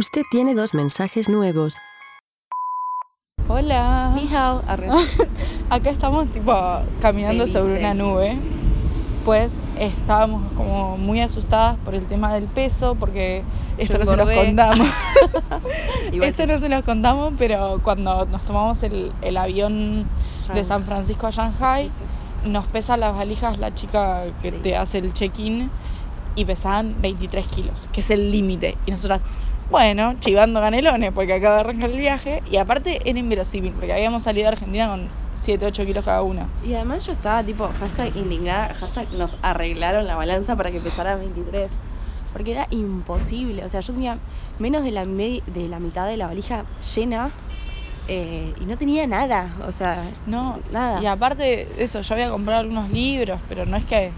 Usted tiene dos mensajes nuevos. Hola. Ni hao, arre. Acá estamos tipo caminando sobre una nube. Pues estábamos como muy asustadas por el tema del peso, porque esto Yo no se los contamos. Esto no se los contamos, pero cuando nos tomamos el, el avión de San Francisco a Shanghai, nos pesa las valijas la chica que Sí. te hace el check-in y pesaban 23 kilos, que es el límite. Y nosotras, bueno, chivando ganelones porque acaba de arrancar el viaje. Y aparte era inverosímil, porque habíamos salido de Argentina con 7, 8 kilos cada una. Y además yo estaba tipo, hashtag indignada, hashtag nos arreglaron la balanza para que pesara 23. Porque era imposible. O sea, yo tenía menos de la, me- de la mitad de la valija llena eh, y no tenía nada. O sea, No, nada. Y aparte, eso, yo había comprado algunos libros, pero no es que.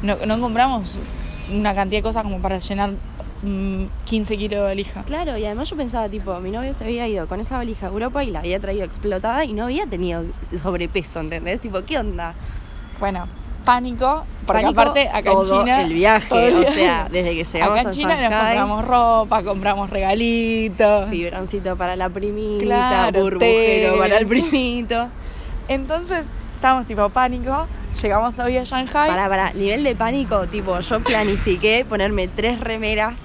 No, no compramos una cantidad de cosas como para llenar 15 kilos de valija. Claro, y además yo pensaba, tipo, mi novio se había ido con esa valija a Europa y la había traído explotada y no había tenido sobrepeso, ¿entendés? Tipo, ¿qué onda? Bueno, pánico, porque Pánico aparte acá todo en China. el viaje, todo el o sea, desde que llegamos acá a en China nos compramos ropa, compramos regalitos. Fibroncito para la primita, Claro, burbujero té. para el primito. Entonces, estábamos tipo pánico, llegamos hoy a Shanghai. Para, para, nivel de pánico, tipo, yo planifiqué ponerme tres remeras,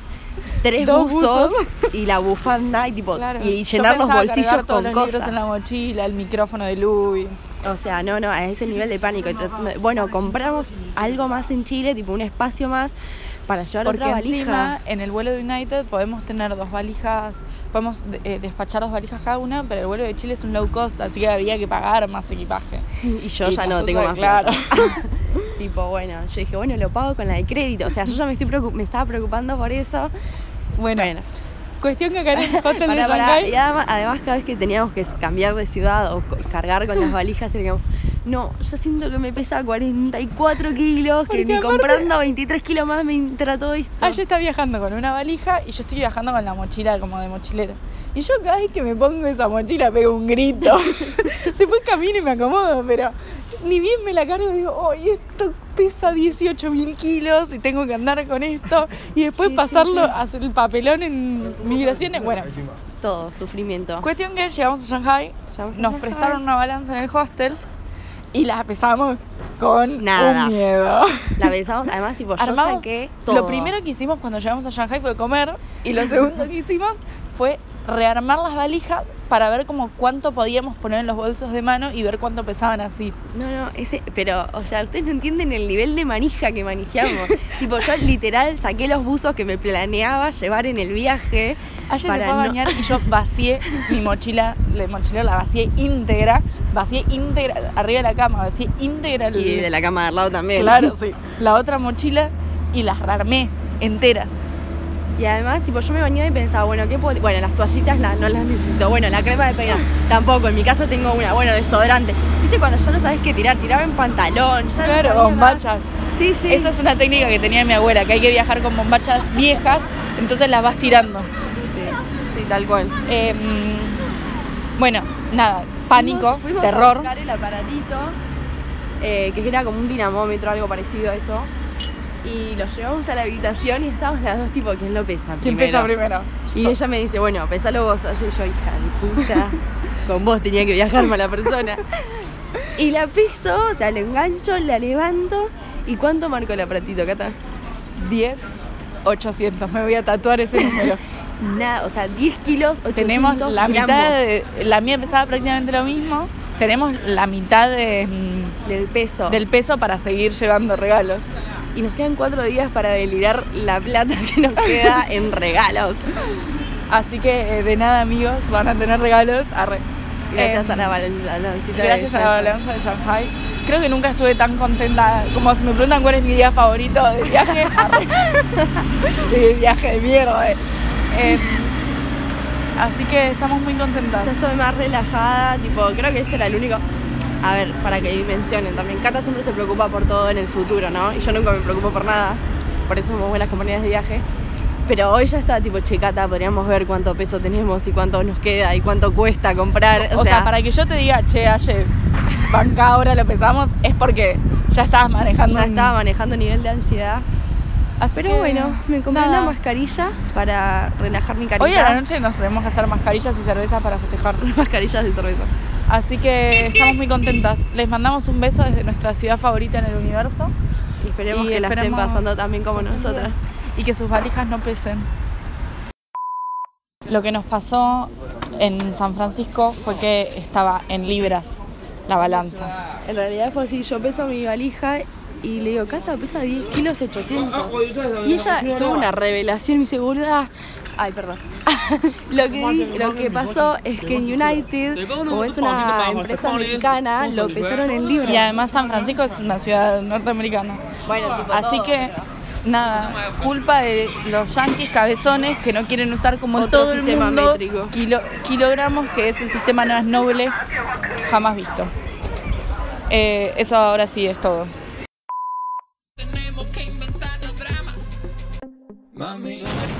tres Dos buzos, buzos. y la bufanda y tipo Claro, y llenar los bolsillos todos con los cosas. en la mochila, el micrófono de Louis. O sea, no, no, a ese nivel de pánico. Bueno, compramos algo más en Chile, tipo un espacio más para llevar Porque otra encima valija. en el vuelo de United podemos tener dos valijas, podemos eh, despachar dos valijas cada una, pero el vuelo de Chile es un low cost, así que había que pagar más equipaje. Y yo Y ya no tengo más claro. tipo, bueno, yo dije, bueno, lo pago con la de crédito. O sea, yo ya me estoy preocup- me estaba preocupando por eso. Bueno, cuestión que acá en el de. Shanghai Y además, además, cada vez que teníamos que cambiar de ciudad o cargar con las valijas, como, no, yo siento que me pesa 44 kilos, que Porque ni aparte- comprando 23 kilos más me entra todo esto. Ah, ella está viajando con una valija y yo estoy viajando con la mochila como de mochilero. Y yo cada vez que me pongo esa mochila pego un grito. Después camino y me acomodo, pero ni bien me la cargo y digo, ¡ay, esto pesa 18 mil kilos y tengo que andar con esto! Y después Sí, sí, pasarlo sí. a hacer el papelón en migraciones. Bueno, Todo, sufrimiento. cuestión que llegamos a Shanghai, Llegamos a nos Shanghai. prestaron una balanza en el hostel y la pesamos con Nada. un miedo. La pensamos, además, tipo, yo Armamos- saqué todo. Lo primero que hicimos cuando llegamos a Shanghai fue comer y lo segundo que hicimos fue rearmar las valijas para ver como cuánto podíamos poner en los bolsos de mano y ver cuánto pesaban así. No, no, ese, pero, o sea, ustedes no entienden el nivel de manija que manejamos. tipo, yo literal saqué los buzos que me planeaba llevar en el viaje. Ayer se para fue a no- bañar y yo vacié mi mochila, la mochila la vacié íntegra, vacié íntegra arriba de la cama, vacié íntegra el- Y de la cama de al lado también. Claro, sí. La otra mochila y las rearmé enteras. Y además, tipo, yo me bañaba y pensaba, bueno, ¿qué puedo...? Bueno, las toallitas la- no las necesito. Bueno, la crema de peinar tampoco. En mi casa tengo una. Bueno, desodorante. ¿Viste cuando ya no sabes qué tirar? Tiraba en pantalón. Ya Claro, bombachas. Sí, sí. Esa es una técnica que tenía mi abuela, que hay que viajar con bombachas viejas, entonces las vas tirando. Sí, sí, tal cual. Em, bueno, nada, pánico, Fuimos- fuimos a terror. buscar el aparatito, eh, que era como un dinamómetro, algo parecido a eso. Y lo llevamos a la habitación y estábamos las dos tipo, ¿quién lo pesa ¿Quién pesa primero? Y ella me dice, bueno, pesalo vos. Oye, yo, hija de puta, con vos tenía que viajar mala persona. Y la peso, o sea, la engancho, la levanto. ¿Y cuánto marcó el aparatito, Cata? 10, 800. Me voy a tatuar ese número. Nada, o sea, 10 kilos, 800 Tenemos la gramos. mitad de. La mía pesaba prácticamente lo mismo. Tenemos la mitad de, mm, del peso. del peso para seguir llevando regalos. Y nos quedan cuatro días para delirar la plata que nos queda en regalos. Así que eh, de nada, amigos, van a tener regalos. Arre. Gracias Em, a la bal- balancita de Gracias a la balanza de Shanghai. Creo que nunca estuve tan contenta. Como si me preguntan cuál es mi día favorito de viaje. de viaje de mierda. eh. Em, así que estamos muy contentas. Ya estoy más relajada, tipo, creo que ese era el único. A ver, para que dimensionen también. Cata siempre se preocupa por todo en el futuro, ¿no? Y yo nunca me preocupo por nada. Por eso somos buenas compañeras de viaje. Pero hoy ya está tipo, che, Cata, podríamos ver cuánto peso tenemos y cuánto nos queda y cuánto cuesta comprar. O, sea, para que yo te diga, che, ayer, banca, ahora lo pesamos, es porque ya estabas manejando. ya un- estaba manejando nivel de ansiedad. Así Pero que, bueno, me compré nada. una mascarilla para relajar mi carita. Hoy a la noche nos tenemos que hacer mascarillas y cervezas para festejar. mascarillas de cerveza. Así que estamos muy contentas. Les mandamos un beso desde nuestra ciudad favorita en el universo. Y esperemos Y que la estén pasando también como nosotras. Y que sus valijas no pesen. Lo que nos pasó en San Francisco fue que estaba en libras la balanza. En realidad fue así, yo peso mi valija y le digo, Cata pesa 10 kilos 800. Y ella tuvo una revelación y me dice, boluda, ay, perdón. lo, que di- lo que pasó es que en United, como es una empresa mexicana, lo pesaron en libras. Y además San Francisco es una ciudad norteamericana. Bueno, tipo, Así todo. que, nada, culpa de los yanquis cabezones que no quieren usar como Otro todo el sistema mundo métrico. kilo- kilogramos, que es el sistema más noble jamás visto. Eh, eso ahora sí es todo. Mommy.